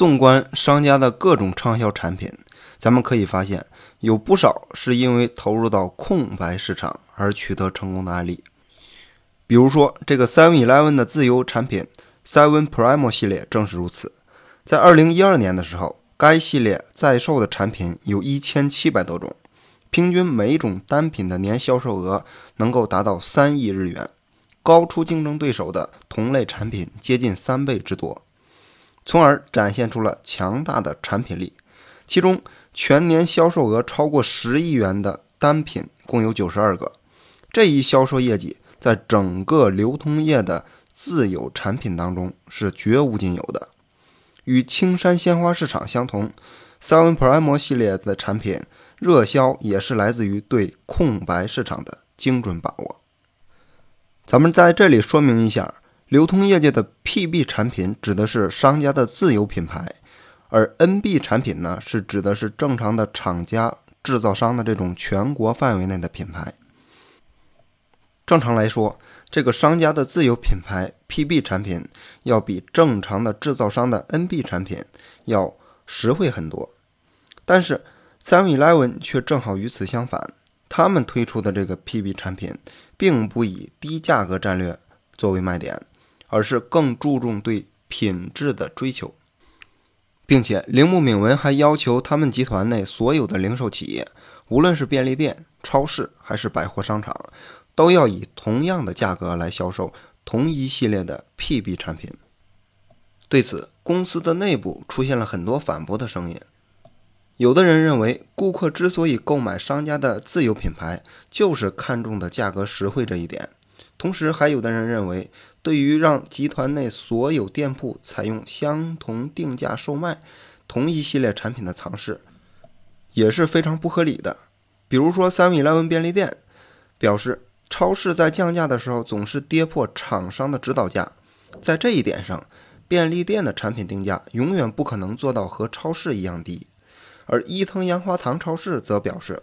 纵观商家的各种畅销产品，咱们可以发现，有不少是因为投入到空白市场而取得成功的案例。比如说，这个 Seven Eleven 的自由产品 Seven Prime 系列正是如此。在二零一二年的时候，该系列在售的产品有一千七百多种，平均每种单品的年销售额能够达到三亿日元，高出竞争对手的同类产品接近三倍之多。从而展现出了强大的产品力。其中，全年销售额超过十亿元的单品共有九十二个，这一销售业绩在整个流通业的自有产品当中是绝无仅有的。与青山鲜花市场相同，Seven Prime 系列的产品热销也是来自于对空白市场的精准把握。咱们在这里说明一下。流通业界的 PB 产品指的是商家的自有品牌，而 NB 产品呢是指的是正常的厂家制造商的这种全国范围内的品牌。正常来说，这个商家的自有品牌 PB 产品要比正常的制造商的 NB 产品要实惠很多。但是 Seven Eleven 却正好与此相反，他们推出的这个 PB 产品并不以低价格战略作为卖点。而是更注重对品质的追求，并且铃木敏文还要求他们集团内所有的零售企业，无论是便利店、超市还是百货商场，都要以同样的价格来销售同一系列的 PB 产品。对此，公司的内部出现了很多反驳的声音。有的人认为，顾客之所以购买商家的自有品牌，就是看中的价格实惠这一点。同时，还有的人认为。对于让集团内所有店铺采用相同定价售卖同一系列产品的尝试，也是非常不合理的。比如说，三米莱文便利店表示，超市在降价的时候总是跌破厂商的指导价，在这一点上，便利店的产品定价永远不可能做到和超市一样低。而伊藤洋华堂超市则表示。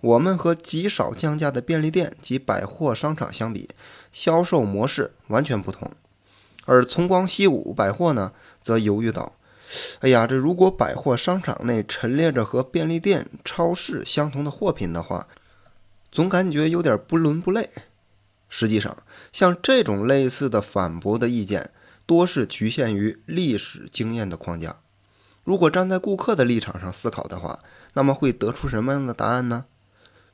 我们和极少降价的便利店及百货商场相比，销售模式完全不同。而从光西武百货呢，则犹豫道：“哎呀，这如果百货商场内陈列着和便利店、超市相同的货品的话，总感觉有点不伦不类。”实际上，像这种类似的反驳的意见，多是局限于历史经验的框架。如果站在顾客的立场上思考的话，那么会得出什么样的答案呢？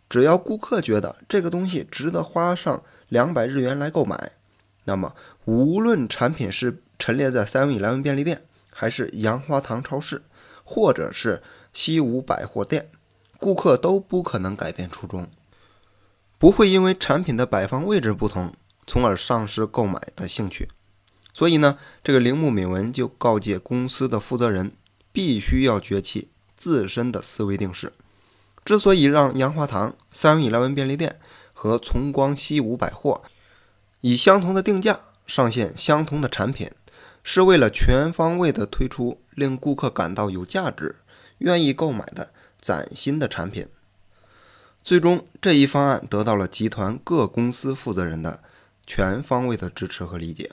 只要顾客觉得这个东西值得花上两百日元来购买，那么无论产品是陈列在三 e 莱文便利店，还是杨花堂超市，或者是西武百货店，顾客都不可能改变初衷，不会因为产品的摆放位置不同，从而丧失购买的兴趣。所以呢，这个铃木敏文就告诫公司的负责人，必须要崛起自身的思维定式。之所以让杨华堂、三米莱文便利店和从光西武百货以相同的定价上线相同的产品，是为了全方位的推出令顾客感到有价值、愿意购买的崭新的产品。最终，这一方案得到了集团各公司负责人的全方位的支持和理解。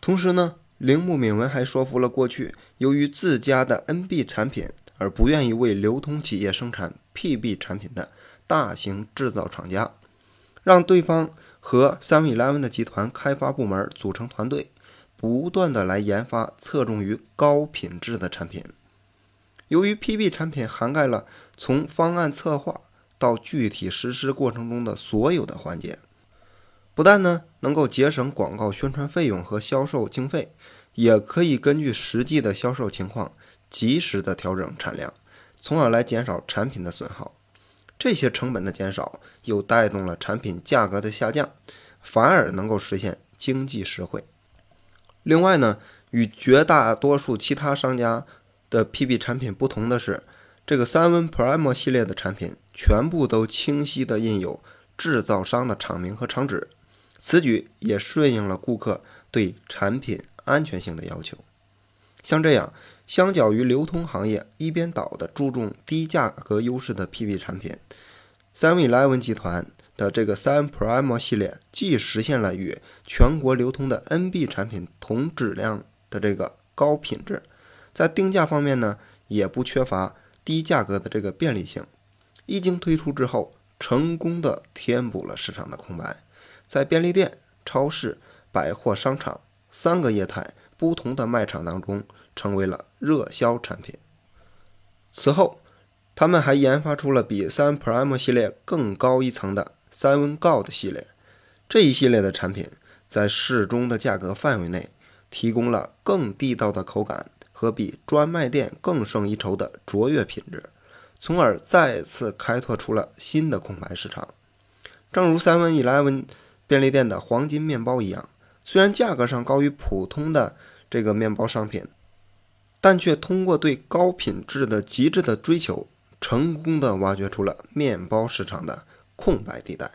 同时呢，铃木敏文还说服了过去由于自家的 NB 产品。而不愿意为流通企业生产 PB 产品的大型制造厂家，让对方和三 e 莱文的集团开发部门组成团队，不断的来研发侧重于高品质的产品。由于 PB 产品涵盖了从方案策划到具体实施过程中的所有的环节，不但呢能够节省广告宣传费用和销售经费，也可以根据实际的销售情况。及时的调整产量，从而来减少产品的损耗。这些成本的减少，又带动了产品价格的下降，反而能够实现经济实惠。另外呢，与绝大多数其他商家的 PB 产品不同的是，这个三温 Prime 系列的产品全部都清晰的印有制造商的厂名和厂址，此举也顺应了顾客对产品安全性的要求。像这样。相较于流通行业一边倒的注重低价格优势的 PB 产品，三味莱文集团的这个三 Prime 系列既实现了与全国流通的 NB 产品同质量的这个高品质，在定价方面呢，也不缺乏低价格的这个便利性。一经推出之后，成功的填补了市场的空白，在便利店、超市、百货商场三个业态不同的卖场当中，成为了热销产品。此后，他们还研发出了比三 Prime 系列更高一层的三 n Gold 系列。这一系列的产品在适中的价格范围内，提供了更地道的口感和比专卖店更胜一筹的卓越品质，从而再次开拓出了新的空白市场。正如 Seven Eleven 便利店的黄金面包一样，虽然价格上高于普通的这个面包商品，但却通过对高品质的极致的追求，成功的挖掘出了面包市场的空白地带。